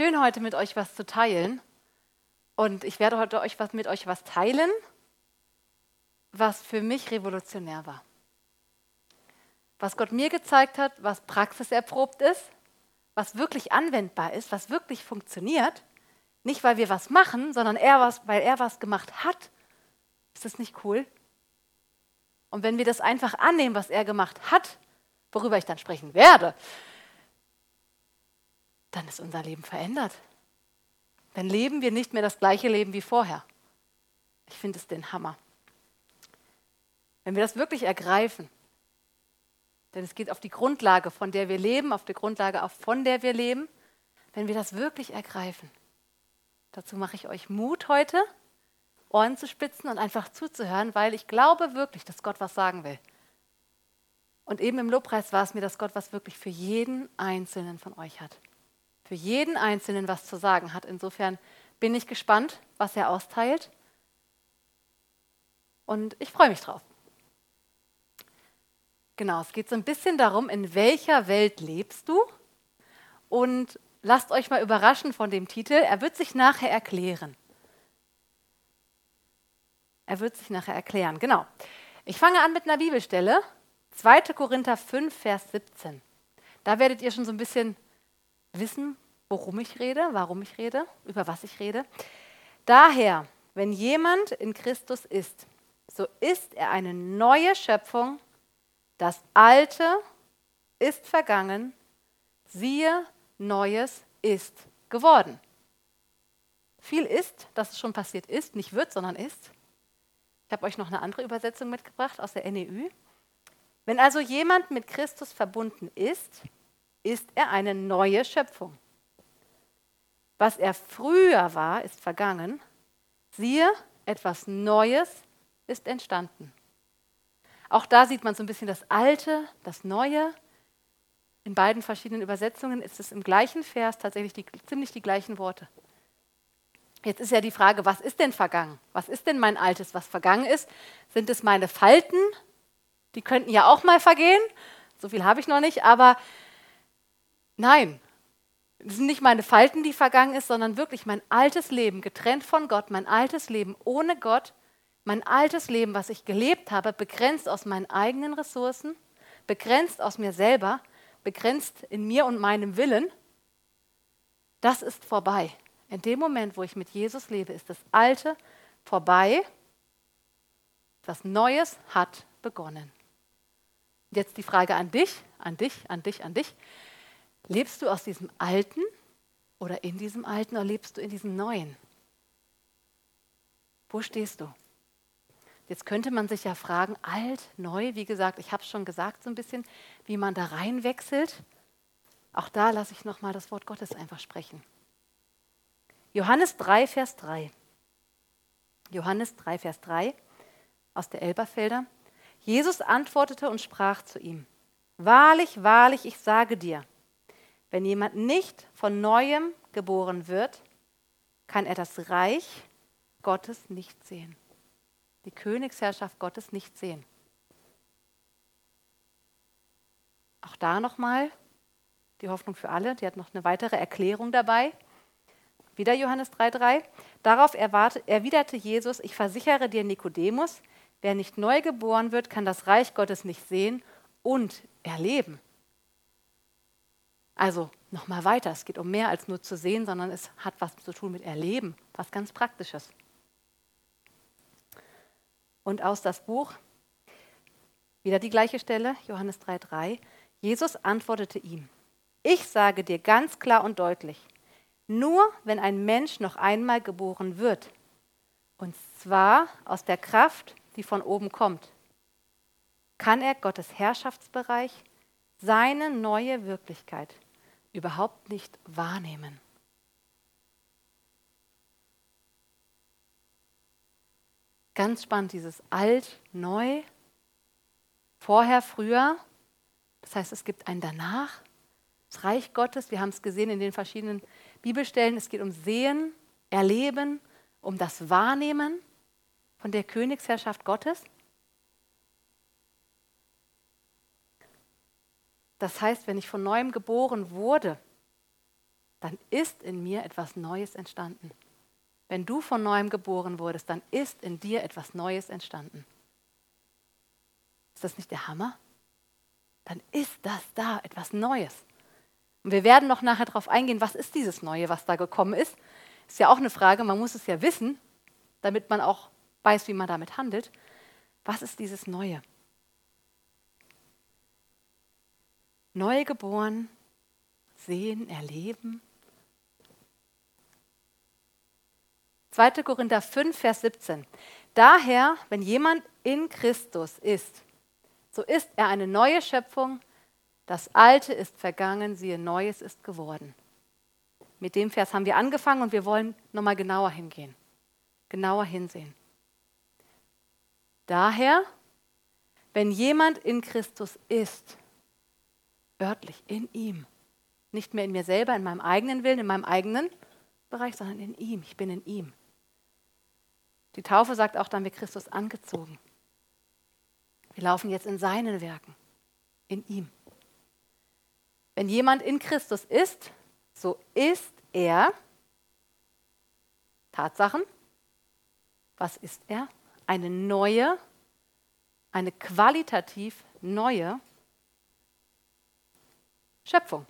schön, heute mit euch was zu teilen. Und ich werde heute euch was, mit euch was teilen, was für mich revolutionär war. Was Gott mir gezeigt hat, was praxiserprobt ist, was wirklich anwendbar ist, was wirklich funktioniert. Nicht, weil wir was machen, sondern er was, weil er was gemacht hat. Ist das nicht cool? Und wenn wir das einfach annehmen, was er gemacht hat, worüber ich dann sprechen werde, dann ist unser Leben verändert. Dann leben wir nicht mehr das gleiche Leben wie vorher. Ich finde es den Hammer. Wenn wir das wirklich ergreifen, denn es geht auf die Grundlage, von der wir leben, auf die Grundlage, von der wir leben, wenn wir das wirklich ergreifen. Dazu mache ich euch Mut heute, Ohren zu spitzen und einfach zuzuhören, weil ich glaube wirklich, dass Gott was sagen will. Und eben im Lobpreis war es mir, dass Gott was wirklich für jeden Einzelnen von euch hat für jeden Einzelnen was zu sagen hat. Insofern bin ich gespannt, was er austeilt. Und ich freue mich drauf. Genau, es geht so ein bisschen darum, in welcher Welt lebst du? Und lasst euch mal überraschen von dem Titel. Er wird sich nachher erklären. Er wird sich nachher erklären, genau. Ich fange an mit einer Bibelstelle. 2. Korinther 5, Vers 17. Da werdet ihr schon so ein bisschen wissen, worum ich rede, warum ich rede, über was ich rede. Daher, wenn jemand in Christus ist, so ist er eine neue Schöpfung. Das Alte ist vergangen, siehe, Neues ist geworden. Viel ist, dass es schon passiert ist, nicht wird, sondern ist. Ich habe euch noch eine andere Übersetzung mitgebracht aus der NEU. Wenn also jemand mit Christus verbunden ist, ist er eine neue Schöpfung. Was er früher war, ist vergangen. Siehe, etwas Neues ist entstanden. Auch da sieht man so ein bisschen das Alte, das Neue. In beiden verschiedenen Übersetzungen ist es im gleichen Vers tatsächlich die, ziemlich die gleichen Worte. Jetzt ist ja die Frage, was ist denn vergangen? Was ist denn mein Altes, was vergangen ist? Sind es meine Falten? Die könnten ja auch mal vergehen. So viel habe ich noch nicht, aber Nein, es sind nicht meine Falten, die vergangen ist, sondern wirklich mein altes Leben, getrennt von Gott, mein altes Leben ohne Gott, mein altes Leben, was ich gelebt habe, begrenzt aus meinen eigenen Ressourcen, begrenzt aus mir selber, begrenzt in mir und meinem Willen, das ist vorbei. In dem Moment, wo ich mit Jesus lebe, ist das Alte vorbei. Das Neues hat begonnen. Jetzt die Frage an dich, an dich, an dich, an dich. Lebst du aus diesem Alten oder in diesem Alten oder lebst du in diesem Neuen? Wo stehst du? Jetzt könnte man sich ja fragen, alt, neu, wie gesagt, ich habe es schon gesagt so ein bisschen, wie man da reinwechselt. Auch da lasse ich nochmal das Wort Gottes einfach sprechen. Johannes 3, Vers 3. Johannes 3, Vers 3 aus der Elberfelder. Jesus antwortete und sprach zu ihm, Wahrlich, wahrlich, ich sage dir, wenn jemand nicht von neuem geboren wird, kann er das Reich Gottes nicht sehen. Die Königsherrschaft Gottes nicht sehen. Auch da nochmal die Hoffnung für alle, die hat noch eine weitere Erklärung dabei. Wieder Johannes 3,3. Darauf erwiderte Jesus: Ich versichere dir, Nikodemus, wer nicht neu geboren wird, kann das Reich Gottes nicht sehen und erleben. Also nochmal weiter, es geht um mehr als nur zu sehen, sondern es hat was zu tun mit Erleben, was ganz Praktisches. Und aus das Buch, wieder die gleiche Stelle, Johannes 3,3. Jesus antwortete ihm: Ich sage dir ganz klar und deutlich, nur wenn ein Mensch noch einmal geboren wird, und zwar aus der Kraft, die von oben kommt, kann er Gottes Herrschaftsbereich, seine neue Wirklichkeit überhaupt nicht wahrnehmen. Ganz spannend, dieses alt, neu, vorher, früher. Das heißt, es gibt ein danach. Das Reich Gottes, wir haben es gesehen in den verschiedenen Bibelstellen, es geht um Sehen, Erleben, um das Wahrnehmen von der Königsherrschaft Gottes. Das heißt, wenn ich von neuem geboren wurde, dann ist in mir etwas Neues entstanden. Wenn du von neuem geboren wurdest, dann ist in dir etwas Neues entstanden. Ist das nicht der Hammer? Dann ist das da, etwas Neues. Und wir werden noch nachher darauf eingehen, was ist dieses Neue, was da gekommen ist. Ist ja auch eine Frage, man muss es ja wissen, damit man auch weiß, wie man damit handelt. Was ist dieses Neue? Neu geboren, sehen, erleben. 2. Korinther 5, Vers 17. Daher, wenn jemand in Christus ist, so ist er eine neue Schöpfung. Das Alte ist vergangen, siehe, Neues ist geworden. Mit dem Vers haben wir angefangen und wir wollen nochmal genauer hingehen, genauer hinsehen. Daher, wenn jemand in Christus ist, örtlich in ihm, nicht mehr in mir selber, in meinem eigenen Willen, in meinem eigenen Bereich, sondern in ihm, ich bin in ihm. Die Taufe sagt auch, dann wird Christus angezogen. Wir laufen jetzt in seinen Werken, in ihm. Wenn jemand in Christus ist, so ist er Tatsachen. Was ist er? Eine neue, eine qualitativ neue Schöpfung.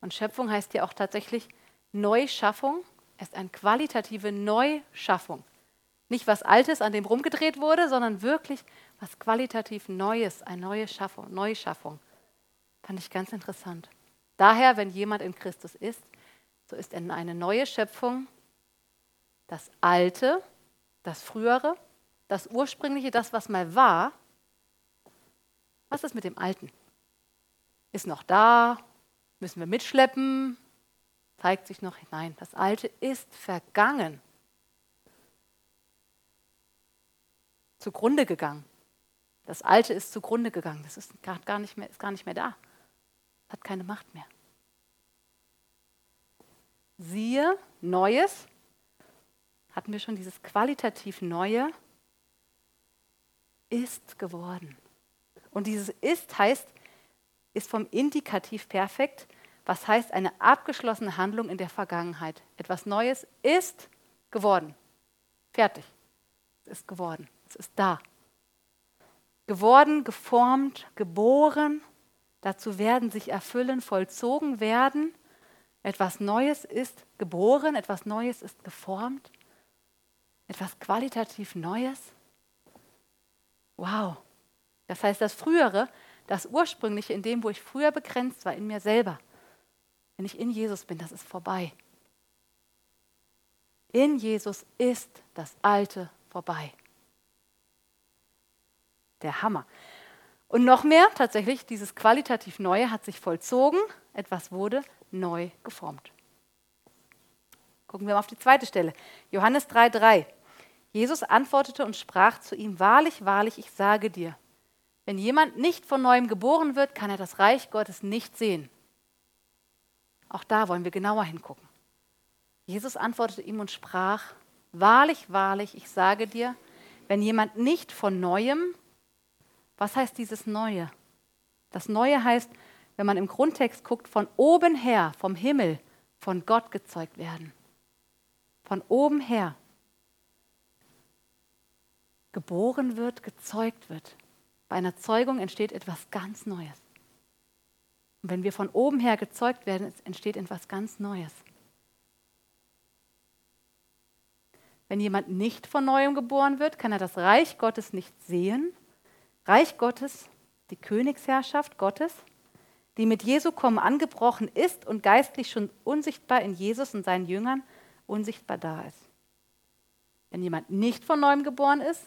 Und Schöpfung heißt ja auch tatsächlich Neuschaffung. Es ist eine qualitative Neuschaffung. Nicht was Altes, an dem rumgedreht wurde, sondern wirklich was qualitativ Neues, eine neue Schaffung, Neuschaffung. Fand ich ganz interessant. Daher, wenn jemand in Christus ist, so ist er eine neue Schöpfung. Das Alte, das Frühere, das Ursprüngliche, das, was mal war. Was ist mit dem Alten? Ist noch da? Müssen wir mitschleppen? Zeigt sich noch hinein. Das Alte ist vergangen. zugrunde gegangen. Das Alte ist zugrunde gegangen. Das ist gar nicht mehr, ist gar nicht mehr da. Hat keine Macht mehr. Siehe, Neues, hatten wir schon dieses qualitativ Neue, ist geworden. Und dieses ist heißt, ist vom Indikativ perfekt, was heißt eine abgeschlossene Handlung in der Vergangenheit. Etwas Neues ist geworden. Fertig. Es ist geworden. Es ist da. Geworden, geformt, geboren, dazu werden sich erfüllen, vollzogen werden. Etwas Neues ist geboren, etwas Neues ist geformt, etwas qualitativ Neues. Wow. Das heißt, das Frühere, das Ursprüngliche, in dem, wo ich früher begrenzt war, in mir selber, wenn ich in Jesus bin, das ist vorbei. In Jesus ist das Alte vorbei der Hammer. Und noch mehr, tatsächlich, dieses qualitativ Neue hat sich vollzogen, etwas wurde neu geformt. Gucken wir mal auf die zweite Stelle. Johannes 3,3. Jesus antwortete und sprach zu ihm: Wahrlich, wahrlich, ich sage dir, wenn jemand nicht von neuem geboren wird, kann er das Reich Gottes nicht sehen. Auch da wollen wir genauer hingucken. Jesus antwortete ihm und sprach: Wahrlich, wahrlich, ich sage dir, wenn jemand nicht von neuem was heißt dieses Neue? Das Neue heißt, wenn man im Grundtext guckt, von oben her, vom Himmel, von Gott gezeugt werden. Von oben her. Geboren wird, gezeugt wird. Bei einer Zeugung entsteht etwas ganz Neues. Und wenn wir von oben her gezeugt werden, entsteht etwas ganz Neues. Wenn jemand nicht von neuem geboren wird, kann er das Reich Gottes nicht sehen Reich Gottes, die Königsherrschaft Gottes, die mit Jesu Kommen angebrochen ist und geistlich schon unsichtbar in Jesus und seinen Jüngern unsichtbar da ist. Wenn jemand nicht von neuem geboren ist,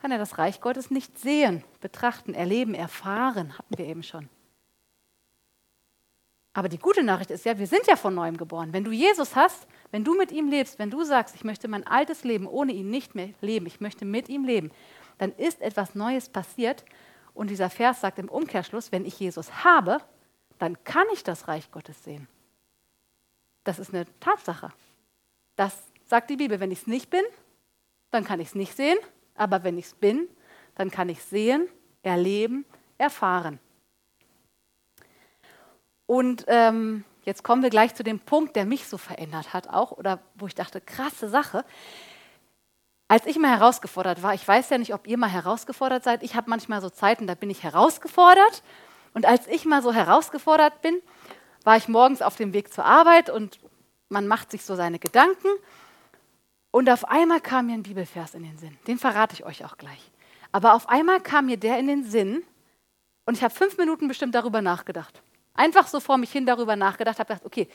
kann er das Reich Gottes nicht sehen, betrachten, erleben, erfahren, hatten wir eben schon. Aber die gute Nachricht ist ja, wir sind ja von neuem geboren. Wenn du Jesus hast, wenn du mit ihm lebst, wenn du sagst, ich möchte mein altes Leben ohne ihn nicht mehr leben, ich möchte mit ihm leben, dann ist etwas Neues passiert. Und dieser Vers sagt im Umkehrschluss, wenn ich Jesus habe, dann kann ich das Reich Gottes sehen. Das ist eine Tatsache. Das sagt die Bibel. Wenn ich es nicht bin, dann kann ich es nicht sehen. Aber wenn ich es bin, dann kann ich sehen, erleben, erfahren. Und ähm, jetzt kommen wir gleich zu dem Punkt, der mich so verändert hat auch, oder wo ich dachte, krasse Sache. Als ich mal herausgefordert war, ich weiß ja nicht, ob ihr mal herausgefordert seid, ich habe manchmal so Zeiten, da bin ich herausgefordert. Und als ich mal so herausgefordert bin, war ich morgens auf dem Weg zur Arbeit und man macht sich so seine Gedanken. Und auf einmal kam mir ein Bibelvers in den Sinn. Den verrate ich euch auch gleich. Aber auf einmal kam mir der in den Sinn und ich habe fünf Minuten bestimmt darüber nachgedacht. Einfach so vor mich hin darüber nachgedacht, habe gedacht, okay,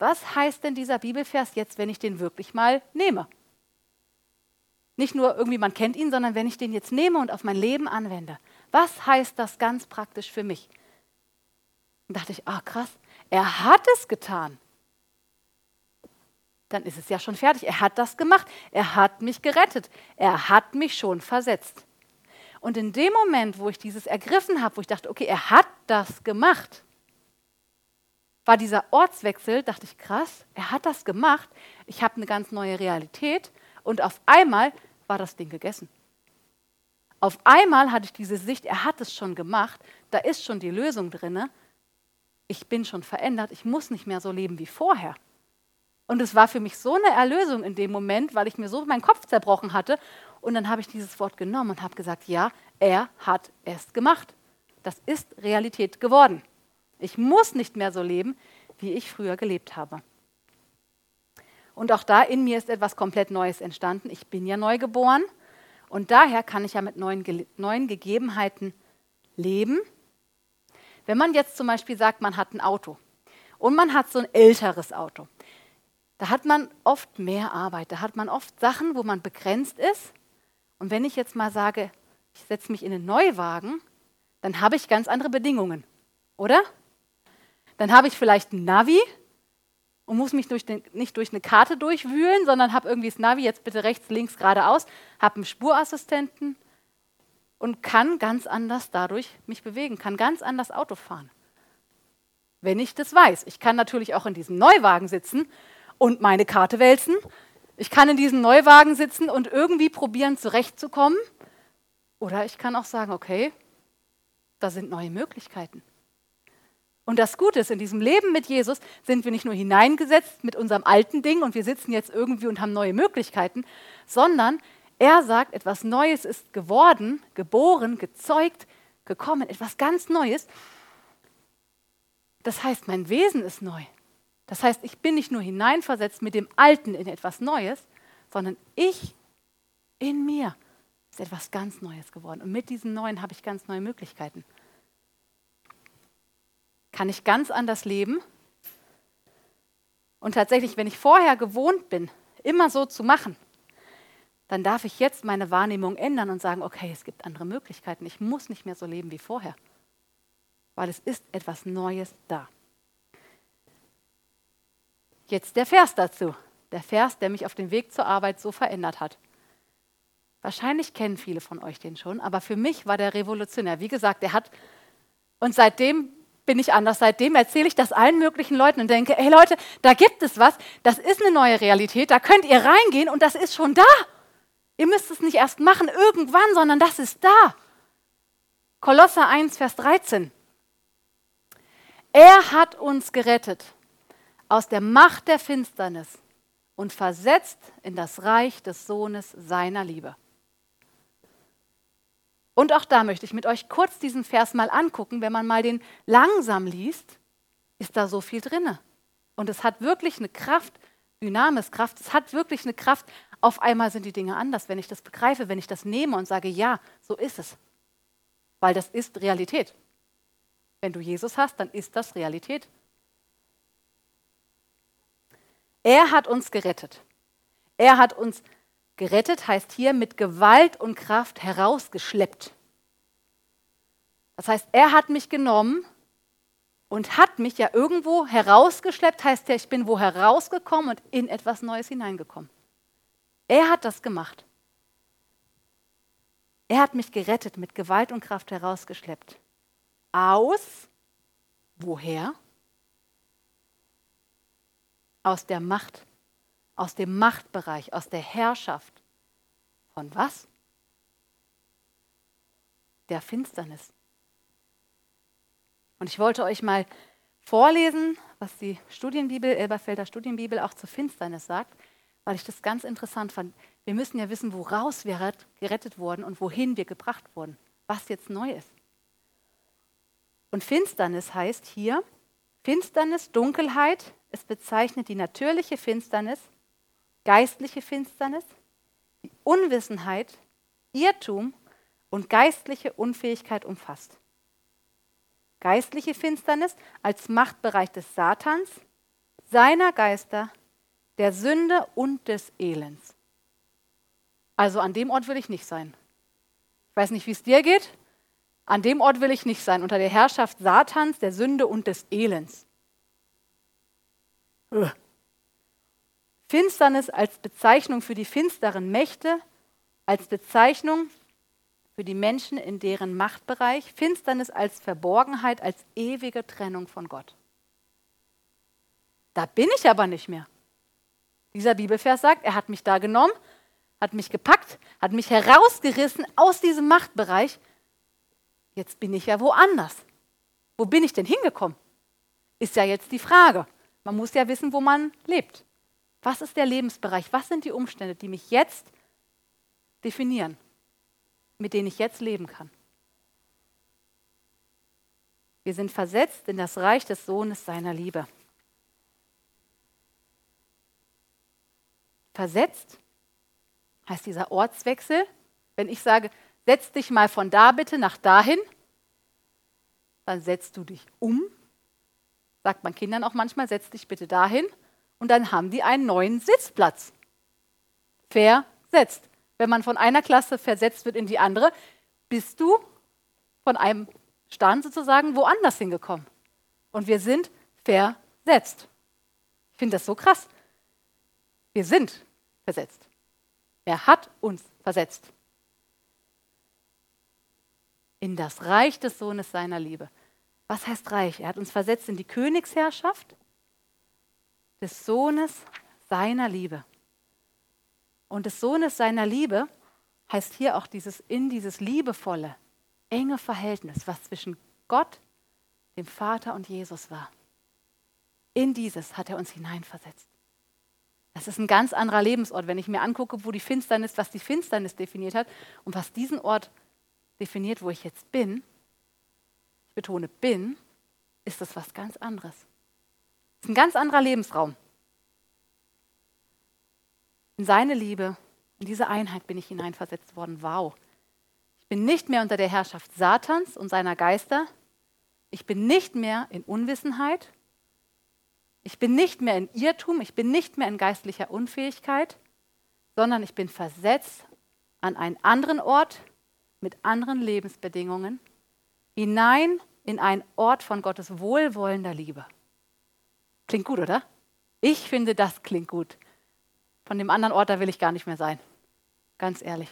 was heißt denn dieser Bibelvers jetzt, wenn ich den wirklich mal nehme? Nicht nur irgendwie, man kennt ihn, sondern wenn ich den jetzt nehme und auf mein Leben anwende. Was heißt das ganz praktisch für mich? Und dachte ich, ah krass, er hat es getan. Dann ist es ja schon fertig. Er hat das gemacht. Er hat mich gerettet. Er hat mich schon versetzt. Und in dem Moment, wo ich dieses ergriffen habe, wo ich dachte, okay, er hat das gemacht, war dieser Ortswechsel, dachte ich, krass, er hat das gemacht, ich habe eine ganz neue Realität und auf einmal war das Ding gegessen. Auf einmal hatte ich diese Sicht, er hat es schon gemacht, da ist schon die Lösung drin. Ich bin schon verändert, ich muss nicht mehr so leben wie vorher. Und es war für mich so eine Erlösung in dem Moment, weil ich mir so meinen Kopf zerbrochen hatte und dann habe ich dieses Wort genommen und habe gesagt, ja, er hat es gemacht. Das ist Realität geworden. Ich muss nicht mehr so leben, wie ich früher gelebt habe. Und auch da in mir ist etwas komplett Neues entstanden. Ich bin ja neu geboren und daher kann ich ja mit neuen, neuen Gegebenheiten leben. Wenn man jetzt zum Beispiel sagt, man hat ein Auto und man hat so ein älteres Auto, da hat man oft mehr Arbeit, da hat man oft Sachen, wo man begrenzt ist und wenn ich jetzt mal sage, ich setze mich in einen Neuwagen, dann habe ich ganz andere Bedingungen, oder? Dann habe ich vielleicht ein Navi und muss mich durch den, nicht durch eine Karte durchwühlen, sondern habe irgendwie das Navi jetzt bitte rechts, links, geradeaus, habe einen Spurassistenten und kann ganz anders dadurch mich bewegen, kann ganz anders Auto fahren. Wenn ich das weiß. Ich kann natürlich auch in diesem Neuwagen sitzen und meine Karte wälzen ich kann in diesem Neuwagen sitzen und irgendwie probieren, zurechtzukommen. Oder ich kann auch sagen, okay, da sind neue Möglichkeiten. Und das Gute ist, in diesem Leben mit Jesus sind wir nicht nur hineingesetzt mit unserem alten Ding und wir sitzen jetzt irgendwie und haben neue Möglichkeiten, sondern er sagt, etwas Neues ist geworden, geboren, gezeugt, gekommen, etwas ganz Neues. Das heißt, mein Wesen ist neu. Das heißt, ich bin nicht nur hineinversetzt mit dem Alten in etwas Neues, sondern ich in mir ist etwas ganz Neues geworden. Und mit diesem Neuen habe ich ganz neue Möglichkeiten. Kann ich ganz anders leben? Und tatsächlich, wenn ich vorher gewohnt bin, immer so zu machen, dann darf ich jetzt meine Wahrnehmung ändern und sagen, okay, es gibt andere Möglichkeiten. Ich muss nicht mehr so leben wie vorher, weil es ist etwas Neues da. Jetzt der Vers dazu. Der Vers, der mich auf dem Weg zur Arbeit so verändert hat. Wahrscheinlich kennen viele von euch den schon, aber für mich war der revolutionär. Wie gesagt, der hat, und seitdem bin ich anders. Seitdem erzähle ich das allen möglichen Leuten und denke, hey Leute, da gibt es was, das ist eine neue Realität, da könnt ihr reingehen und das ist schon da. Ihr müsst es nicht erst machen irgendwann, sondern das ist da. Kolosser 1, Vers 13. Er hat uns gerettet aus der Macht der Finsternis und versetzt in das Reich des Sohnes seiner Liebe. Und auch da möchte ich mit euch kurz diesen Vers mal angucken. Wenn man mal den langsam liest, ist da so viel drinne. Und es hat wirklich eine Kraft, Dynamiskraft, es hat wirklich eine Kraft. Auf einmal sind die Dinge anders, wenn ich das begreife, wenn ich das nehme und sage, ja, so ist es. Weil das ist Realität. Wenn du Jesus hast, dann ist das Realität. Er hat uns gerettet. Er hat uns gerettet, heißt hier mit Gewalt und Kraft herausgeschleppt. Das heißt, er hat mich genommen und hat mich ja irgendwo herausgeschleppt, heißt ja, ich bin wo herausgekommen und in etwas Neues hineingekommen. Er hat das gemacht. Er hat mich gerettet, mit Gewalt und Kraft herausgeschleppt. Aus woher? Aus der Macht, aus dem Machtbereich, aus der Herrschaft. Von was? Der Finsternis. Und ich wollte euch mal vorlesen, was die Studienbibel, Elberfelder Studienbibel auch zur Finsternis sagt, weil ich das ganz interessant fand. Wir müssen ja wissen, woraus wir gerettet wurden und wohin wir gebracht wurden, was jetzt neu ist. Und Finsternis heißt hier, Finsternis, Dunkelheit, es bezeichnet die natürliche Finsternis, geistliche Finsternis, die Unwissenheit, Irrtum und geistliche Unfähigkeit umfasst. Geistliche Finsternis als Machtbereich des Satans, seiner Geister, der Sünde und des Elends. Also an dem Ort will ich nicht sein. Ich weiß nicht, wie es dir geht. An dem Ort will ich nicht sein, unter der Herrschaft Satans, der Sünde und des Elends. Finsternis als Bezeichnung für die finsteren Mächte, als Bezeichnung für die Menschen in deren Machtbereich, Finsternis als Verborgenheit, als ewige Trennung von Gott. Da bin ich aber nicht mehr. Dieser Bibelvers sagt, er hat mich da genommen, hat mich gepackt, hat mich herausgerissen aus diesem Machtbereich. Jetzt bin ich ja woanders. Wo bin ich denn hingekommen? Ist ja jetzt die Frage. Man muss ja wissen, wo man lebt. Was ist der Lebensbereich? Was sind die Umstände, die mich jetzt definieren? mit denen ich jetzt leben kann. Wir sind versetzt in das Reich des Sohnes seiner Liebe. Versetzt heißt dieser Ortswechsel. Wenn ich sage, setz dich mal von da bitte nach dahin, dann setzt du dich um. Sagt man Kindern auch manchmal, setz dich bitte dahin. Und dann haben die einen neuen Sitzplatz. Versetzt wenn man von einer Klasse versetzt wird in die andere, bist du von einem Stand sozusagen woanders hingekommen. Und wir sind versetzt. Ich finde das so krass. Wir sind versetzt. Er hat uns versetzt. In das Reich des Sohnes seiner Liebe. Was heißt Reich? Er hat uns versetzt in die Königsherrschaft des Sohnes seiner Liebe und des Sohnes seiner Liebe heißt hier auch dieses in dieses liebevolle, enge Verhältnis, was zwischen Gott, dem Vater und Jesus war. In dieses hat er uns hineinversetzt. Das ist ein ganz anderer Lebensort, wenn ich mir angucke, wo die Finsternis, was die Finsternis definiert hat und was diesen Ort definiert, wo ich jetzt bin. Betone bin, ist das was ganz anderes. Es ist ein ganz anderer Lebensraum. In seine Liebe, in diese Einheit bin ich hineinversetzt worden. Wow. Ich bin nicht mehr unter der Herrschaft Satans und seiner Geister. Ich bin nicht mehr in Unwissenheit. Ich bin nicht mehr in Irrtum. Ich bin nicht mehr in geistlicher Unfähigkeit, sondern ich bin versetzt an einen anderen Ort mit anderen Lebensbedingungen hinein in einen Ort von Gottes wohlwollender Liebe. Klingt gut, oder? Ich finde, das klingt gut. Von dem anderen Ort, da will ich gar nicht mehr sein. Ganz ehrlich,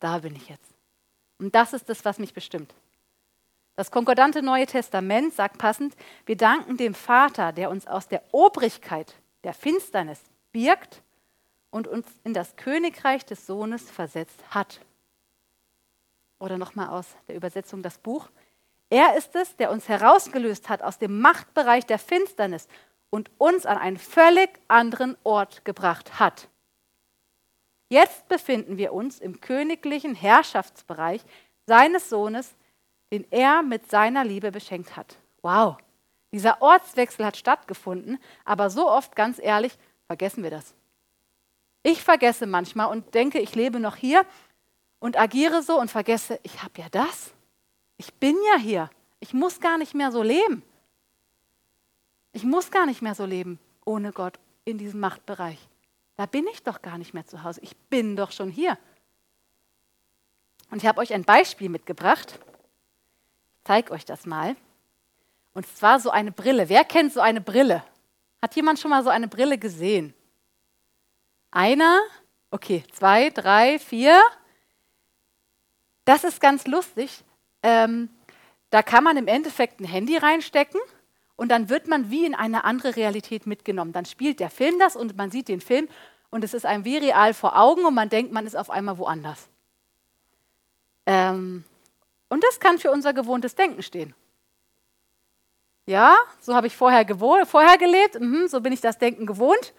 da bin ich jetzt. Und das ist das, was mich bestimmt. Das konkordante Neue Testament sagt passend, wir danken dem Vater, der uns aus der Obrigkeit der Finsternis birgt und uns in das Königreich des Sohnes versetzt hat. Oder nochmal aus der Übersetzung das Buch. Er ist es, der uns herausgelöst hat aus dem Machtbereich der Finsternis und uns an einen völlig anderen Ort gebracht hat. Jetzt befinden wir uns im königlichen Herrschaftsbereich seines Sohnes, den er mit seiner Liebe beschenkt hat. Wow, dieser Ortswechsel hat stattgefunden, aber so oft, ganz ehrlich, vergessen wir das. Ich vergesse manchmal und denke, ich lebe noch hier und agiere so und vergesse, ich habe ja das. Ich bin ja hier. Ich muss gar nicht mehr so leben. Ich muss gar nicht mehr so leben ohne Gott in diesem Machtbereich. Da bin ich doch gar nicht mehr zu Hause. Ich bin doch schon hier. Und ich habe euch ein Beispiel mitgebracht. Ich zeige euch das mal. Und zwar so eine Brille. Wer kennt so eine Brille? Hat jemand schon mal so eine Brille gesehen? Einer? Okay, zwei, drei, vier. Das ist ganz lustig. Ähm, da kann man im Endeffekt ein Handy reinstecken und dann wird man wie in eine andere Realität mitgenommen. Dann spielt der Film das und man sieht den Film und es ist einem wie real vor Augen und man denkt, man ist auf einmal woanders. Ähm, und das kann für unser gewohntes Denken stehen. Ja, so habe ich vorher, vorher gelebt, mhm, so bin ich das Denken gewohnt.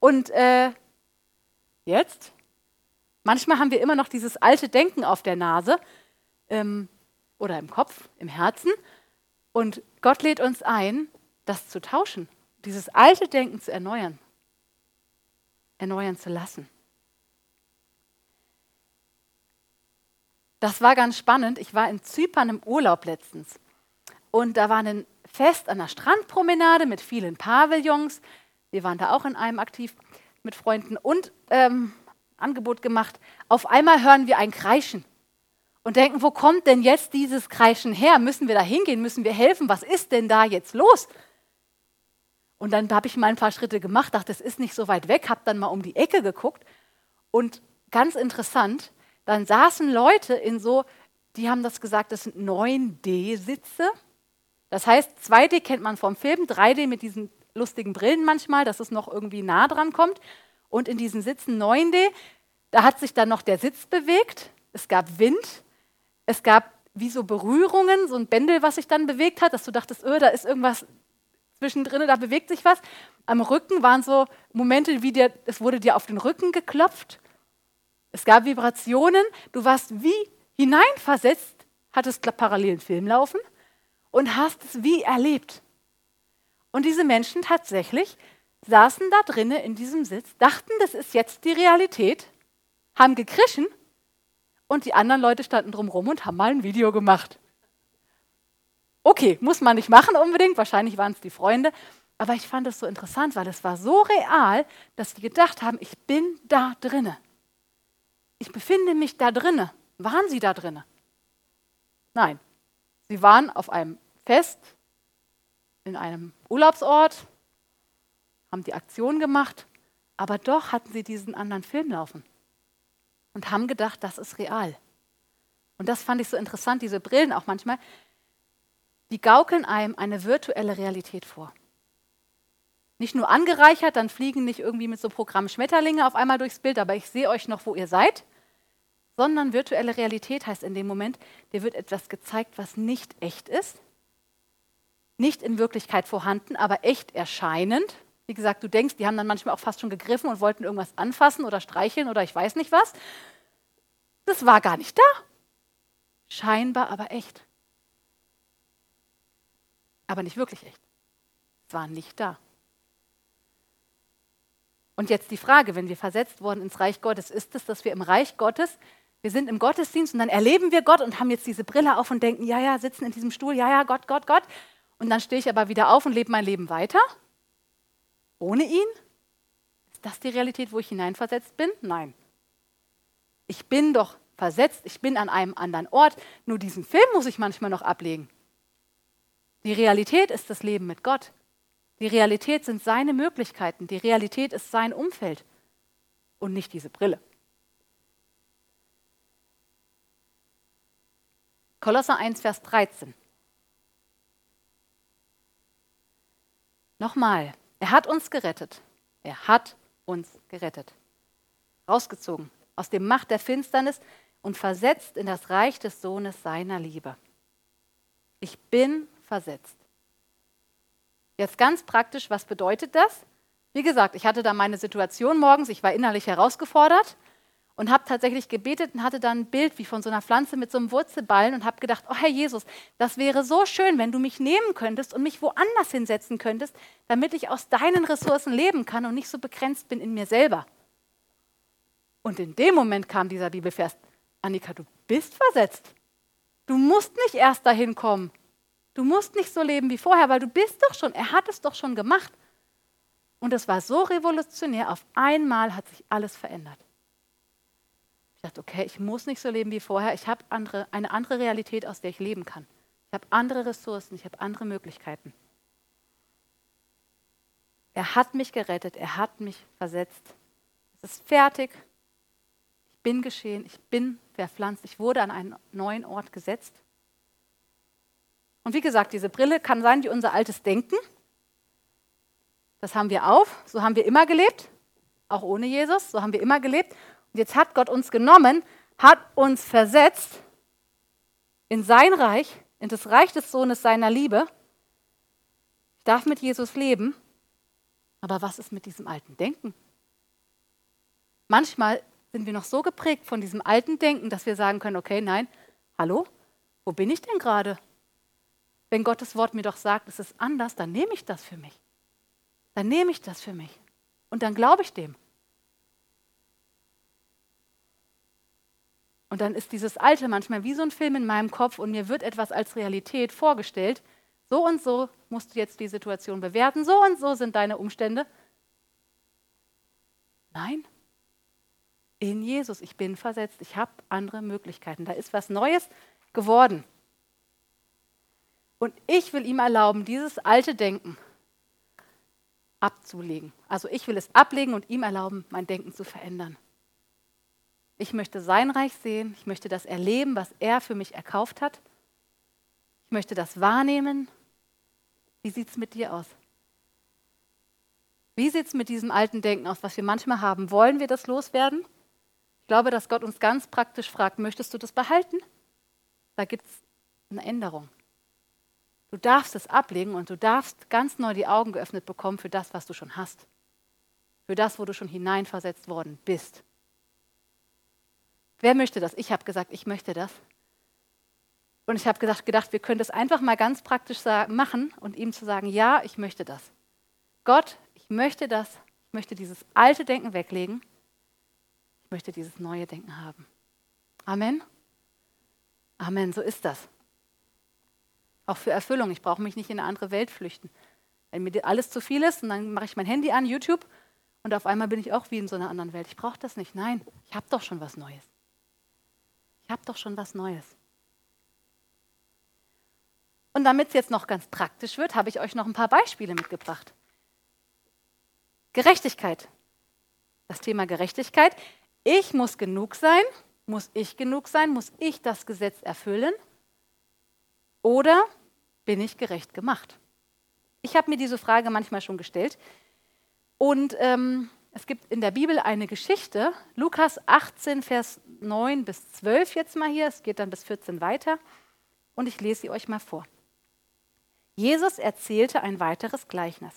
Und äh, jetzt? Manchmal haben wir immer noch dieses alte Denken auf der Nase ähm, oder im Kopf, im Herzen. Und Gott lädt uns ein, das zu tauschen, dieses alte Denken zu erneuern, erneuern zu lassen. Das war ganz spannend. Ich war in Zypern im Urlaub letztens. Und da war ein Fest an der Strandpromenade mit vielen Pavillons. Wir waren da auch in einem aktiv mit Freunden und ähm, Angebot gemacht. Auf einmal hören wir ein Kreischen und denken, wo kommt denn jetzt dieses Kreischen her? Müssen wir da hingehen? Müssen wir helfen? Was ist denn da jetzt los? Und dann habe ich mal ein paar Schritte gemacht, dachte, es ist nicht so weit weg, habe dann mal um die Ecke geguckt und ganz interessant, dann saßen Leute in so, die haben das gesagt, das sind 9D-Sitze. Das heißt, 2D kennt man vom Film, 3D mit diesen lustigen Brillen manchmal, dass es noch irgendwie nah dran kommt. Und in diesen Sitzen 9D, da hat sich dann noch der Sitz bewegt, es gab Wind, es gab wie so Berührungen, so ein Bändel, was sich dann bewegt hat, dass du dachtest, öh, da ist irgendwas zwischendrin, da bewegt sich was. Am Rücken waren so Momente, wie dir, es wurde dir auf den Rücken geklopft es gab Vibrationen, du warst wie hineinversetzt, hattest parallel einen Film laufen und hast es wie erlebt. Und diese Menschen tatsächlich saßen da drinnen in diesem Sitz, dachten, das ist jetzt die Realität, haben gekrischen und die anderen Leute standen drumherum und haben mal ein Video gemacht. Okay, muss man nicht machen unbedingt, wahrscheinlich waren es die Freunde, aber ich fand es so interessant, weil es war so real, dass die gedacht haben, ich bin da drinnen ich befinde mich da drinne. Waren sie da drinne? Nein, sie waren auf einem Fest in einem Urlaubsort, haben die Aktion gemacht, aber doch hatten sie diesen anderen Film laufen und haben gedacht, das ist real. Und das fand ich so interessant, diese Brillen auch manchmal, die gaukeln einem eine virtuelle Realität vor. Nicht nur angereichert, dann fliegen nicht irgendwie mit so Programm Schmetterlinge auf einmal durchs Bild, aber ich sehe euch noch, wo ihr seid, sondern virtuelle Realität heißt in dem Moment, dir wird etwas gezeigt, was nicht echt ist, nicht in Wirklichkeit vorhanden, aber echt erscheinend. Wie gesagt, du denkst, die haben dann manchmal auch fast schon gegriffen und wollten irgendwas anfassen oder streicheln oder ich weiß nicht was. Das war gar nicht da. Scheinbar aber echt. Aber nicht wirklich echt. Es war nicht da. Und jetzt die Frage, wenn wir versetzt wurden ins Reich Gottes, ist es, dass wir im Reich Gottes wir sind im Gottesdienst und dann erleben wir Gott und haben jetzt diese Brille auf und denken, ja, ja, sitzen in diesem Stuhl, ja, ja, Gott, Gott, Gott. Und dann stehe ich aber wieder auf und lebe mein Leben weiter. Ohne ihn? Ist das die Realität, wo ich hineinversetzt bin? Nein. Ich bin doch versetzt, ich bin an einem anderen Ort. Nur diesen Film muss ich manchmal noch ablegen. Die Realität ist das Leben mit Gott. Die Realität sind seine Möglichkeiten. Die Realität ist sein Umfeld und nicht diese Brille. Kolosser 1, Vers 13. Nochmal, er hat uns gerettet. Er hat uns gerettet. Rausgezogen aus dem Macht der Finsternis und versetzt in das Reich des Sohnes seiner Liebe. Ich bin versetzt. Jetzt ganz praktisch, was bedeutet das? Wie gesagt, ich hatte da meine Situation morgens, ich war innerlich herausgefordert und habe tatsächlich gebetet und hatte dann ein Bild wie von so einer Pflanze mit so einem Wurzelballen und habe gedacht, oh Herr Jesus, das wäre so schön, wenn du mich nehmen könntest und mich woanders hinsetzen könntest, damit ich aus deinen Ressourcen leben kann und nicht so begrenzt bin in mir selber. Und in dem Moment kam dieser Bibelvers, Annika, du bist versetzt. Du musst nicht erst dahin kommen. Du musst nicht so leben wie vorher, weil du bist doch schon, er hat es doch schon gemacht. Und es war so revolutionär, auf einmal hat sich alles verändert. Ich dachte, okay, ich muss nicht so leben wie vorher. Ich habe andere, eine andere Realität, aus der ich leben kann. Ich habe andere Ressourcen, ich habe andere Möglichkeiten. Er hat mich gerettet, er hat mich versetzt. Es ist fertig. Ich bin geschehen, ich bin verpflanzt, ich wurde an einen neuen Ort gesetzt. Und wie gesagt, diese Brille kann sein wie unser altes Denken. Das haben wir auf, so haben wir immer gelebt, auch ohne Jesus, so haben wir immer gelebt. Und jetzt hat Gott uns genommen, hat uns versetzt in sein Reich, in das Reich des Sohnes seiner Liebe. darf mit Jesus leben, aber was ist mit diesem alten Denken? Manchmal sind wir noch so geprägt von diesem alten Denken, dass wir sagen können, okay, nein, hallo, wo bin ich denn gerade? Wenn Gottes Wort mir doch sagt, es ist anders, dann nehme ich das für mich. Dann nehme ich das für mich. Und dann glaube ich dem. Und dann ist dieses Alte manchmal wie so ein Film in meinem Kopf und mir wird etwas als Realität vorgestellt. So und so musst du jetzt die Situation bewerten, so und so sind deine Umstände. Nein, in Jesus, ich bin versetzt, ich habe andere Möglichkeiten. Da ist was Neues geworden. Und ich will ihm erlauben, dieses alte Denken abzulegen. Also ich will es ablegen und ihm erlauben, mein Denken zu verändern. Ich möchte sein Reich sehen, ich möchte das erleben, was er für mich erkauft hat. Ich möchte das wahrnehmen. Wie sieht es mit dir aus? Wie sieht es mit diesem alten Denken aus, was wir manchmal haben? Wollen wir das loswerden? Ich glaube, dass Gott uns ganz praktisch fragt, möchtest du das behalten? Da gibt es eine Änderung. Du darfst es ablegen und du darfst ganz neu die Augen geöffnet bekommen für das, was du schon hast. Für das, wo du schon hineinversetzt worden bist. Wer möchte das? Ich habe gesagt, ich möchte das. Und ich habe gedacht, wir können das einfach mal ganz praktisch machen und ihm zu sagen, ja, ich möchte das. Gott, ich möchte das. Ich möchte dieses alte Denken weglegen. Ich möchte dieses neue Denken haben. Amen. Amen, so ist das. Auch für Erfüllung. Ich brauche mich nicht in eine andere Welt flüchten. Wenn mir alles zu viel ist und dann mache ich mein Handy an, YouTube, und auf einmal bin ich auch wie in so einer anderen Welt. Ich brauche das nicht. Nein, ich habe doch schon was Neues. Ich habe doch schon was Neues. Und damit es jetzt noch ganz praktisch wird, habe ich euch noch ein paar Beispiele mitgebracht. Gerechtigkeit. Das Thema Gerechtigkeit. Ich muss genug sein. Muss ich genug sein? Muss ich das Gesetz erfüllen? Oder bin ich gerecht gemacht? Ich habe mir diese Frage manchmal schon gestellt. Und ähm, es gibt in der Bibel eine Geschichte, Lukas 18, Vers 9 bis 12 jetzt mal hier, es geht dann bis 14 weiter. Und ich lese sie euch mal vor. Jesus erzählte ein weiteres Gleichnis.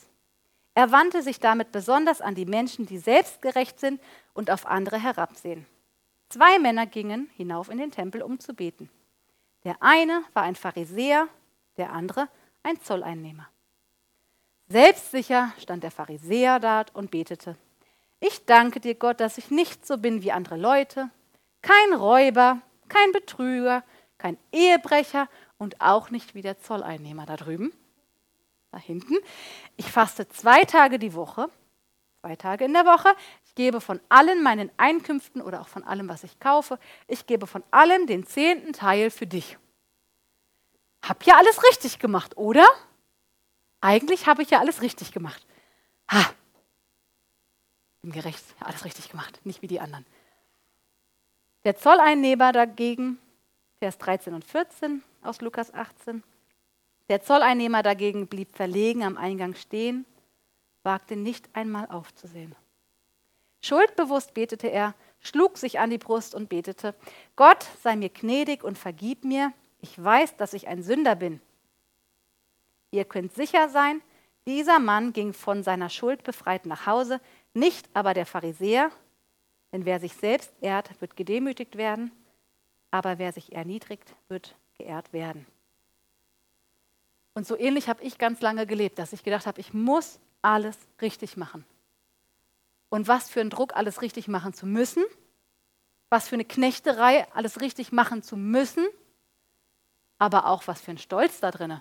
Er wandte sich damit besonders an die Menschen, die selbstgerecht sind und auf andere herabsehen. Zwei Männer gingen hinauf in den Tempel, um zu beten. Der eine war ein Pharisäer, der andere ein Zolleinnehmer. Selbstsicher stand der Pharisäer da und betete. Ich danke dir, Gott, dass ich nicht so bin wie andere Leute, kein Räuber, kein Betrüger, kein Ehebrecher und auch nicht wie der Zolleinnehmer da drüben, da hinten. Ich faste zwei Tage die Woche, zwei Tage in der Woche. Ich gebe von allen meinen Einkünften oder auch von allem, was ich kaufe, ich gebe von allem den zehnten Teil für dich. Hab ja alles richtig gemacht, oder? Eigentlich habe ich ja alles richtig gemacht. Ha, bin gerecht, alles richtig gemacht, nicht wie die anderen. Der Zolleinnehmer dagegen, Vers 13 und 14 aus Lukas 18, der Zolleinnehmer dagegen blieb verlegen am Eingang stehen, wagte nicht einmal aufzusehen. Schuldbewusst betete er, schlug sich an die Brust und betete, Gott sei mir gnädig und vergib mir, ich weiß, dass ich ein Sünder bin. Ihr könnt sicher sein, dieser Mann ging von seiner Schuld befreit nach Hause, nicht aber der Pharisäer, denn wer sich selbst ehrt, wird gedemütigt werden, aber wer sich erniedrigt, wird geehrt werden. Und so ähnlich habe ich ganz lange gelebt, dass ich gedacht habe, ich muss alles richtig machen. Und was für ein Druck, alles richtig machen zu müssen, was für eine Knechterei, alles richtig machen zu müssen, aber auch was für ein Stolz da drin,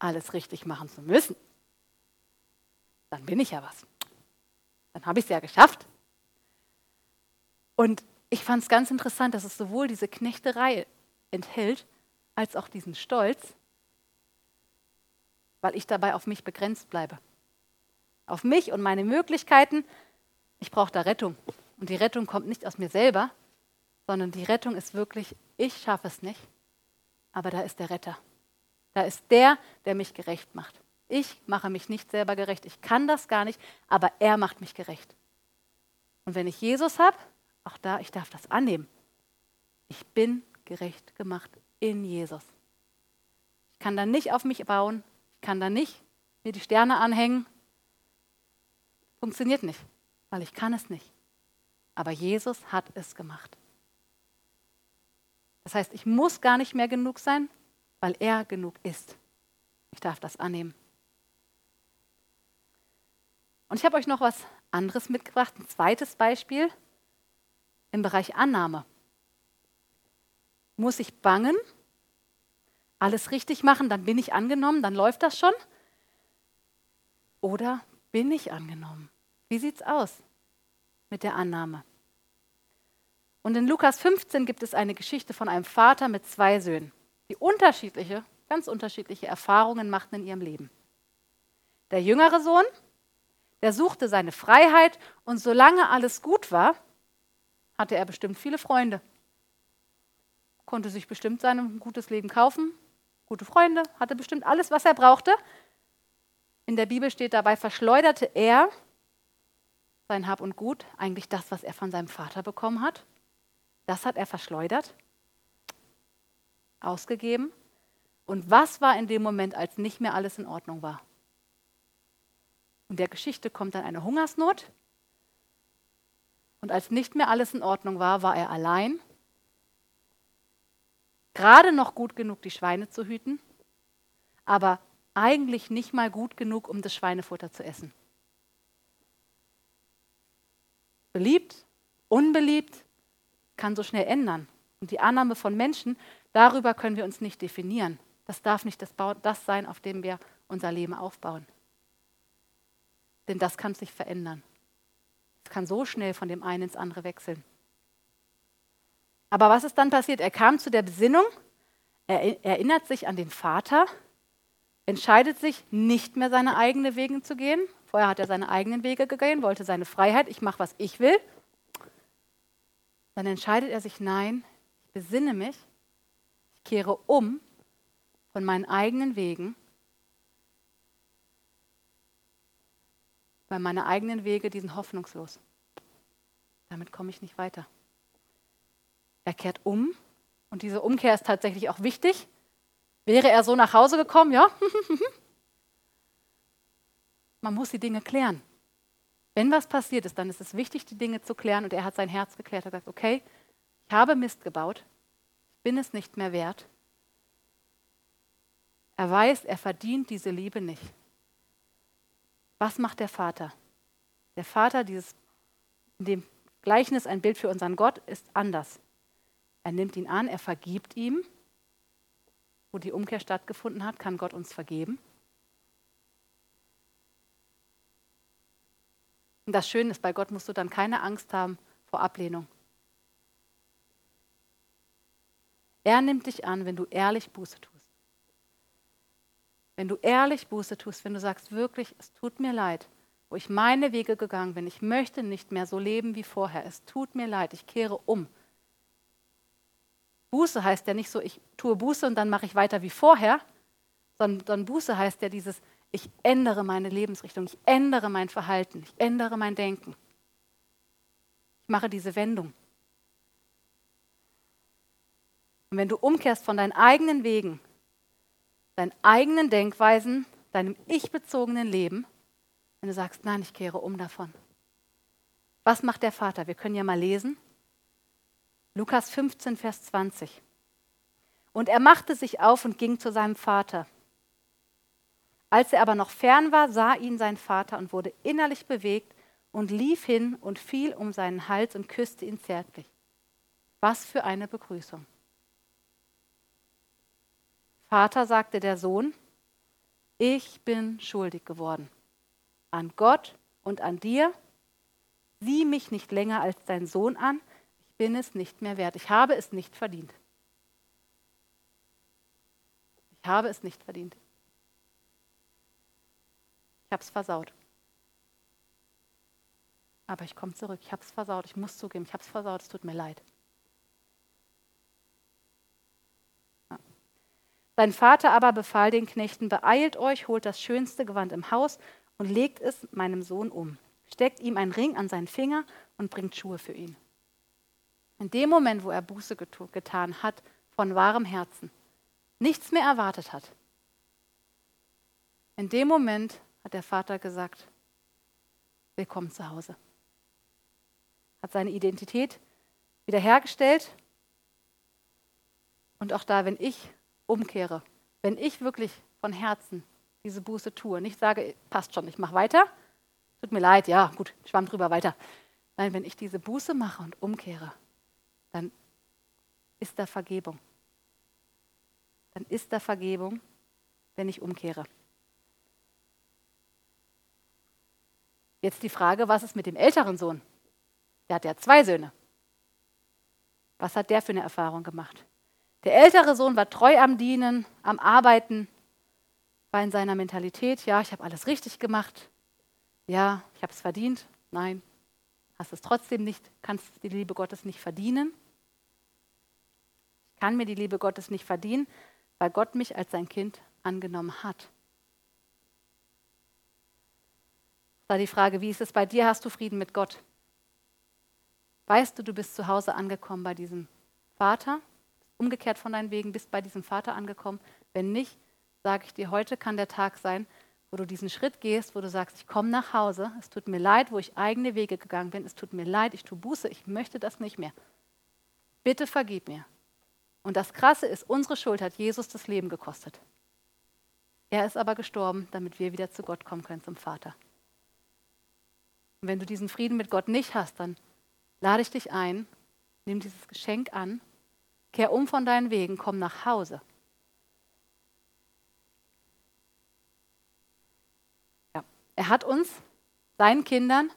alles richtig machen zu müssen. Dann bin ich ja was. Dann habe ich es ja geschafft. Und ich fand es ganz interessant, dass es sowohl diese Knechterei enthält, als auch diesen Stolz, weil ich dabei auf mich begrenzt bleibe. Auf mich und meine Möglichkeiten. Ich brauche da Rettung. Und die Rettung kommt nicht aus mir selber, sondern die Rettung ist wirklich, ich schaffe es nicht aber da ist der Retter. Da ist der, der mich gerecht macht. Ich mache mich nicht selber gerecht. Ich kann das gar nicht, aber er macht mich gerecht. Und wenn ich Jesus habe, auch da, ich darf das annehmen. Ich bin gerecht gemacht in Jesus. Ich kann da nicht auf mich bauen. Ich kann da nicht mir die Sterne anhängen. Funktioniert nicht, weil ich kann es nicht. Aber Jesus hat es gemacht. Das heißt, ich muss gar nicht mehr genug sein, weil er genug ist. Ich darf das annehmen. Und ich habe euch noch was anderes mitgebracht, ein zweites Beispiel im Bereich Annahme. Muss ich bangen, alles richtig machen, dann bin ich angenommen, dann läuft das schon? Oder bin ich angenommen? Wie sieht es aus mit der Annahme? Und in Lukas 15 gibt es eine Geschichte von einem Vater mit zwei Söhnen, die unterschiedliche, ganz unterschiedliche Erfahrungen machten in ihrem Leben. Der jüngere Sohn, der suchte seine Freiheit und solange alles gut war, hatte er bestimmt viele Freunde. Konnte sich bestimmt sein gutes Leben kaufen, gute Freunde, hatte bestimmt alles, was er brauchte. In der Bibel steht dabei, verschleuderte er sein Hab und Gut, eigentlich das, was er von seinem Vater bekommen hat. Das hat er verschleudert, ausgegeben. Und was war in dem Moment, als nicht mehr alles in Ordnung war? In der Geschichte kommt dann eine Hungersnot. Und als nicht mehr alles in Ordnung war, war er allein. Gerade noch gut genug, die Schweine zu hüten, aber eigentlich nicht mal gut genug, um das Schweinefutter zu essen. Beliebt, unbeliebt, kann so schnell ändern. Und die Annahme von Menschen, darüber können wir uns nicht definieren. Das darf nicht das, das sein, auf dem wir unser Leben aufbauen. Denn das kann sich verändern. Es kann so schnell von dem einen ins andere wechseln. Aber was ist dann passiert? Er kam zu der Besinnung, er erinnert sich an den Vater, entscheidet sich, nicht mehr seine eigenen Wege zu gehen. Vorher hat er seine eigenen Wege gegangen, wollte seine Freiheit, ich mache, was ich will. Dann entscheidet er sich, nein, ich besinne mich, ich kehre um von meinen eigenen Wegen, weil meine eigenen Wege, die sind hoffnungslos. Damit komme ich nicht weiter. Er kehrt um und diese Umkehr ist tatsächlich auch wichtig. Wäre er so nach Hause gekommen, ja? Man muss die Dinge klären. Wenn was passiert ist, dann ist es wichtig, die Dinge zu klären. Und er hat sein Herz geklärt. Er gesagt, okay, ich habe Mist gebaut. Ich bin es nicht mehr wert. Er weiß, er verdient diese Liebe nicht. Was macht der Vater? Der Vater, dieses, in dem Gleichnis ein Bild für unseren Gott, ist anders. Er nimmt ihn an, er vergibt ihm. Wo die Umkehr stattgefunden hat, kann Gott uns vergeben. Und das Schöne ist, bei Gott musst du dann keine Angst haben vor Ablehnung. Er nimmt dich an, wenn du ehrlich Buße tust. Wenn du ehrlich Buße tust, wenn du sagst, wirklich, es tut mir leid, wo ich meine Wege gegangen bin, ich möchte nicht mehr so leben wie vorher, es tut mir leid, ich kehre um. Buße heißt ja nicht so, ich tue Buße und dann mache ich weiter wie vorher, sondern Buße heißt ja dieses, ich ändere meine Lebensrichtung, ich ändere mein Verhalten, ich ändere mein Denken. Ich mache diese Wendung. Und wenn du umkehrst von deinen eigenen Wegen, deinen eigenen Denkweisen, deinem ich-bezogenen Leben, wenn du sagst, nein, ich kehre um davon. Was macht der Vater? Wir können ja mal lesen. Lukas 15, Vers 20. Und er machte sich auf und ging zu seinem Vater. Als er aber noch fern war, sah ihn sein Vater und wurde innerlich bewegt und lief hin und fiel um seinen Hals und küsste ihn zärtlich. Was für eine Begrüßung. Vater, sagte der Sohn, ich bin schuldig geworden. An Gott und an dir. Sieh mich nicht länger als dein Sohn an. Ich bin es nicht mehr wert. Ich habe es nicht verdient. Ich habe es nicht verdient. Ich habe es versaut. Aber ich komme zurück. Ich habe es versaut. Ich muss zugeben, ich habe es versaut. Es tut mir leid. Sein Vater aber befahl den Knechten, beeilt euch, holt das schönste Gewand im Haus und legt es meinem Sohn um. Steckt ihm einen Ring an seinen Finger und bringt Schuhe für ihn. In dem Moment, wo er Buße getan hat, von wahrem Herzen, nichts mehr erwartet hat, In dem Moment hat der Vater gesagt, willkommen zu Hause. Hat seine Identität wiederhergestellt. Und auch da, wenn ich umkehre, wenn ich wirklich von Herzen diese Buße tue, nicht sage, passt schon, ich mache weiter, tut mir leid, ja, gut, schwamm drüber weiter. Nein, wenn ich diese Buße mache und umkehre, dann ist da Vergebung. Dann ist da Vergebung, wenn ich umkehre. Jetzt die Frage, was ist mit dem älteren Sohn? Der hat ja zwei Söhne. Was hat der für eine Erfahrung gemacht? Der ältere Sohn war treu am Dienen, am Arbeiten, war in seiner Mentalität, ja, ich habe alles richtig gemacht, ja, ich habe es verdient, nein, hast es trotzdem nicht, kannst die Liebe Gottes nicht verdienen. Ich kann mir die Liebe Gottes nicht verdienen, weil Gott mich als sein Kind angenommen hat. Da die Frage, wie ist es bei dir? Hast du Frieden mit Gott? Weißt du, du bist zu Hause angekommen bei diesem Vater, umgekehrt von deinen Wegen, bist bei diesem Vater angekommen. Wenn nicht, sage ich dir, heute kann der Tag sein, wo du diesen Schritt gehst, wo du sagst, ich komme nach Hause, es tut mir leid, wo ich eigene Wege gegangen bin, es tut mir leid, ich tue Buße, ich möchte das nicht mehr. Bitte vergib mir. Und das Krasse ist, unsere Schuld hat Jesus das Leben gekostet. Er ist aber gestorben, damit wir wieder zu Gott kommen können, zum Vater. Und wenn du diesen Frieden mit Gott nicht hast, dann lade ich dich ein, nimm dieses Geschenk an, kehr um von deinen Wegen, komm nach Hause. Ja, er hat uns, seinen Kindern,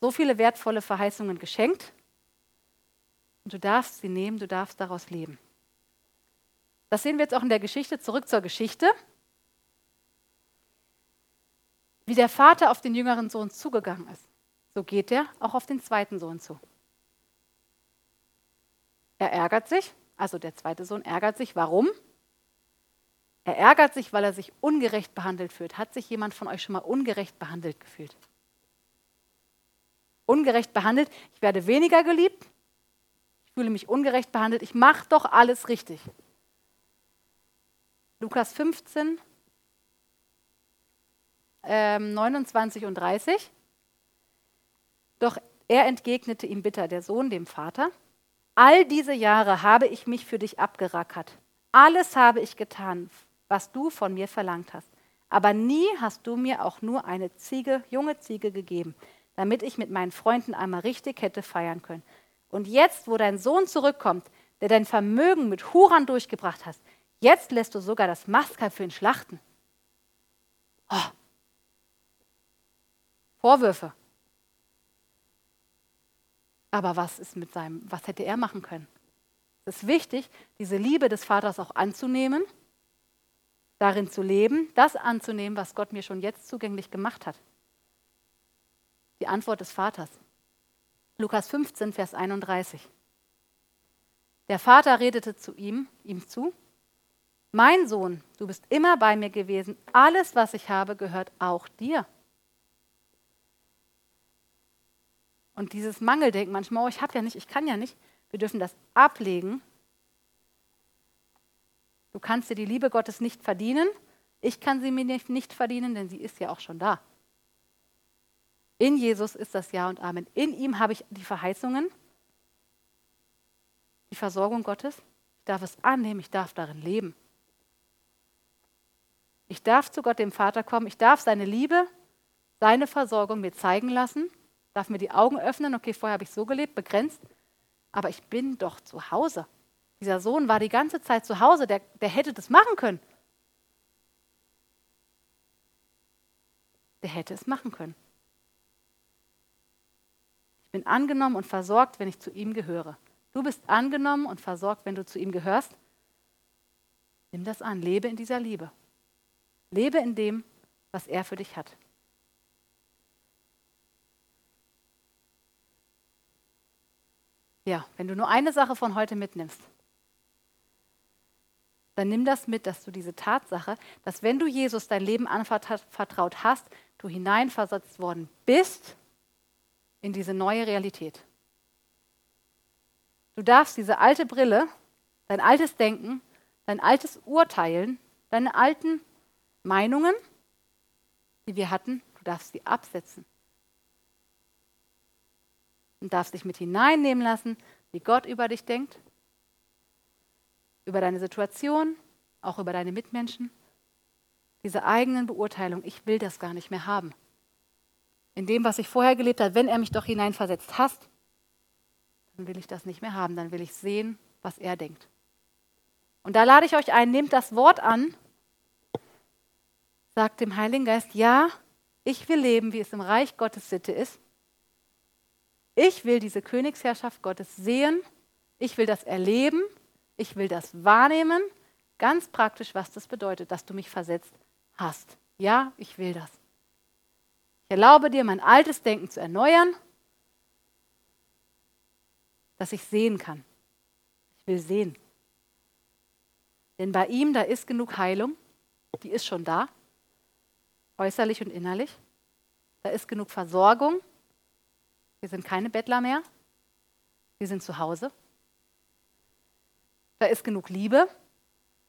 so viele wertvolle Verheißungen geschenkt. Und du darfst sie nehmen, du darfst daraus leben. Das sehen wir jetzt auch in der Geschichte. Zurück zur Geschichte wie der Vater auf den jüngeren Sohn zugegangen ist, so geht er auch auf den zweiten Sohn zu. Er ärgert sich, also der zweite Sohn ärgert sich. Warum? Er ärgert sich, weil er sich ungerecht behandelt fühlt. Hat sich jemand von euch schon mal ungerecht behandelt gefühlt? Ungerecht behandelt, ich werde weniger geliebt, ich fühle mich ungerecht behandelt, ich mache doch alles richtig. Lukas 15, ähm, 29 und 30. Doch er entgegnete ihm bitter, der Sohn dem Vater, all diese Jahre habe ich mich für dich abgerackert. Alles habe ich getan, was du von mir verlangt hast. Aber nie hast du mir auch nur eine Ziege, junge Ziege gegeben, damit ich mit meinen Freunden einmal richtig hätte feiern können. Und jetzt, wo dein Sohn zurückkommt, der dein Vermögen mit Huran durchgebracht hast, jetzt lässt du sogar das Mastkalb für ihn schlachten. Oh, Vorwürfe. Aber was ist mit seinem, was hätte er machen können? Es ist wichtig, diese Liebe des Vaters auch anzunehmen, darin zu leben, das anzunehmen, was Gott mir schon jetzt zugänglich gemacht hat. Die Antwort des Vaters. Lukas 15, Vers 31. Der Vater redete zu ihm, ihm zu, mein Sohn, du bist immer bei mir gewesen, alles, was ich habe, gehört auch dir. Und dieses Mangeldenken manchmal, oh, ich habe ja nicht, ich kann ja nicht, wir dürfen das ablegen. Du kannst dir die Liebe Gottes nicht verdienen. Ich kann sie mir nicht, verdienen, denn sie ist ja auch schon da. In Jesus ist das Ja und Amen. In ihm habe ich die Verheißungen, die Versorgung Gottes. Ich darf es annehmen, ich darf darin leben. Ich darf zu Gott, dem Vater, kommen. Ich darf seine Liebe, seine Versorgung mir zeigen lassen darf mir die Augen öffnen, okay, vorher habe ich so gelebt, begrenzt, aber ich bin doch zu Hause. Dieser Sohn war die ganze Zeit zu Hause, der, der hätte das machen können. Der hätte es machen können. Ich bin angenommen und versorgt, wenn ich zu ihm gehöre. Du bist angenommen und versorgt, wenn du zu ihm gehörst. Nimm das an, lebe in dieser Liebe. Lebe in dem, was er für dich hat. Ja, wenn du nur eine Sache von heute mitnimmst, dann nimm das mit, dass du diese Tatsache, dass wenn du Jesus dein Leben anvertraut hast, du hineinversetzt worden bist in diese neue Realität. Du darfst diese alte Brille, dein altes Denken, dein altes Urteilen, deine alten Meinungen, die wir hatten, du darfst sie absetzen. Und darfst dich mit hineinnehmen lassen, wie Gott über dich denkt, über deine Situation, auch über deine Mitmenschen. Diese eigenen Beurteilung, ich will das gar nicht mehr haben. In dem, was ich vorher gelebt habe, wenn er mich doch hineinversetzt hast, dann will ich das nicht mehr haben, dann will ich sehen, was er denkt. Und da lade ich euch ein, nehmt das Wort an, sagt dem Heiligen Geist, ja, ich will leben, wie es im Reich Gottes Sitte ist. Ich will diese Königsherrschaft Gottes sehen, ich will das erleben, ich will das wahrnehmen, ganz praktisch, was das bedeutet, dass du mich versetzt hast. Ja, ich will das. Ich erlaube dir, mein altes Denken zu erneuern, dass ich sehen kann. Ich will sehen. Denn bei ihm, da ist genug Heilung, die ist schon da, äußerlich und innerlich. Da ist genug Versorgung. Wir sind keine Bettler mehr. Wir sind zu Hause. Da ist genug Liebe.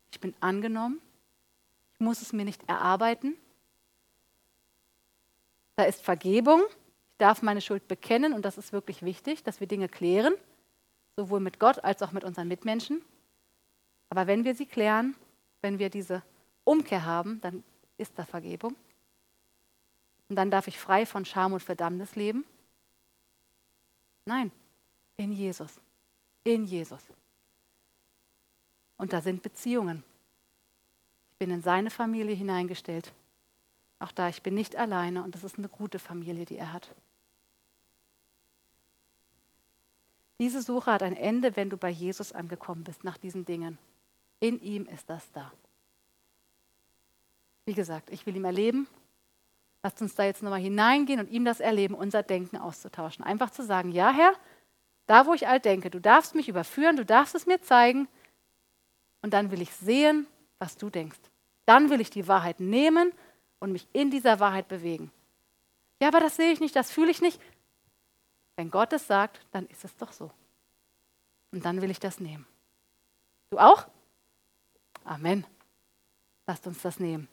Ich bin angenommen. Ich muss es mir nicht erarbeiten. Da ist Vergebung. Ich darf meine Schuld bekennen und das ist wirklich wichtig, dass wir Dinge klären, sowohl mit Gott als auch mit unseren Mitmenschen. Aber wenn wir sie klären, wenn wir diese Umkehr haben, dann ist da Vergebung. Und dann darf ich frei von Scham und Verdammnis leben. Nein, in Jesus. In Jesus. Und da sind Beziehungen. Ich bin in seine Familie hineingestellt. Auch da, ich bin nicht alleine und das ist eine gute Familie, die er hat. Diese Suche hat ein Ende, wenn du bei Jesus angekommen bist, nach diesen Dingen. In ihm ist das da. Wie gesagt, ich will ihm erleben. Lasst uns da jetzt nochmal hineingehen und ihm das erleben, unser Denken auszutauschen. Einfach zu sagen, ja Herr, da wo ich alt denke, du darfst mich überführen, du darfst es mir zeigen und dann will ich sehen, was du denkst. Dann will ich die Wahrheit nehmen und mich in dieser Wahrheit bewegen. Ja, aber das sehe ich nicht, das fühle ich nicht. Wenn Gott es sagt, dann ist es doch so. Und dann will ich das nehmen. Du auch? Amen. Lasst uns das nehmen.